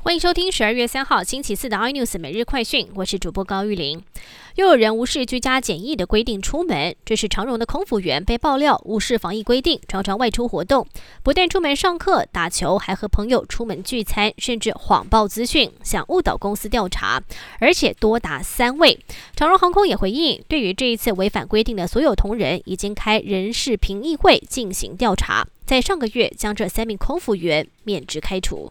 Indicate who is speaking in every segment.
Speaker 1: 欢迎收听十二月三号星期四的 iNews 每日快讯，我是主播高玉玲。又有人无视居家检疫的规定出门，这是长荣的空服员被爆料无视防疫规定，常常外出活动，不但出门上课、打球，还和朋友出门聚餐，甚至谎报资讯，想误导公司调查，而且多达三位。长荣航空也回应，对于这一次违反规定的所有同仁，已经开人事评议会进行调查，在上个月将这三名空服员免职开除。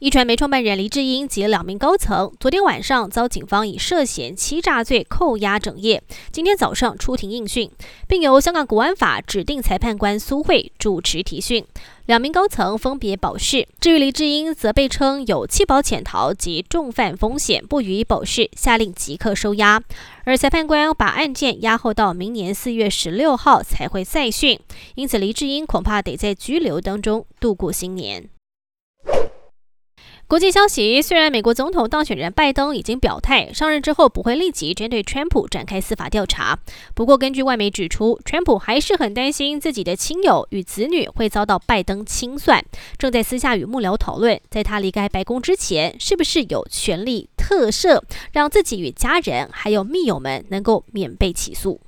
Speaker 1: 一传媒创办人黎智英及两名高层，昨天晚上遭警方以涉嫌欺诈罪扣押整夜，今天早上出庭应讯，并由香港国安法指定裁判官苏慧主持提讯。两名高层分别保释，至于黎智英，则被称有弃保潜逃及重犯风险，不予以保释，下令即刻收押。而裁判官把案件押后到明年四月十六号才会再讯，因此黎智英恐怕得在拘留当中度过新年。国际消息：虽然美国总统当选人拜登已经表态，上任之后不会立即针对川普展开司法调查，不过根据外媒指出，川普还是很担心自己的亲友与子女会遭到拜登清算，正在私下与幕僚讨论，在他离开白宫之前，是不是有权利特赦，让自己与家人还有密友们能够免被起诉。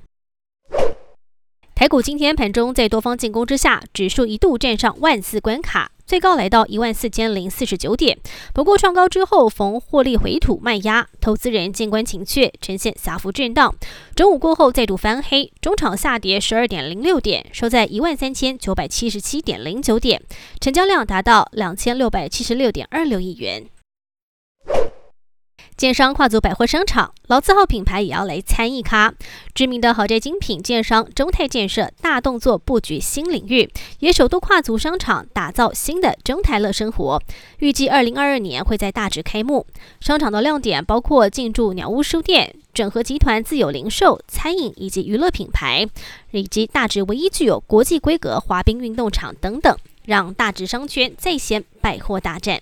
Speaker 1: 台股今天盘中在多方进攻之下，指数一度站上万四关卡，最高来到一万四千零四十九点。不过创高之后逢获利回吐卖压，投资人见关情却，呈现小幅震荡。中午过后再度翻黑，中场下跌十二点零六点，收在一万三千九百七十七点零九点，成交量达到两千六百七十六点二六亿元。建商跨足百货商场，老字号品牌也要来参一咖。知名的豪宅精品建商中泰建设大动作布局新领域，也首度跨足商场，打造新的中泰乐生活。预计二零二二年会在大直开幕。商场的亮点包括进驻鸟屋书店、整合集团自有零售、餐饮以及娱乐品牌，以及大直唯一具有国际规格滑冰运动场等等，让大直商圈再掀百货大战。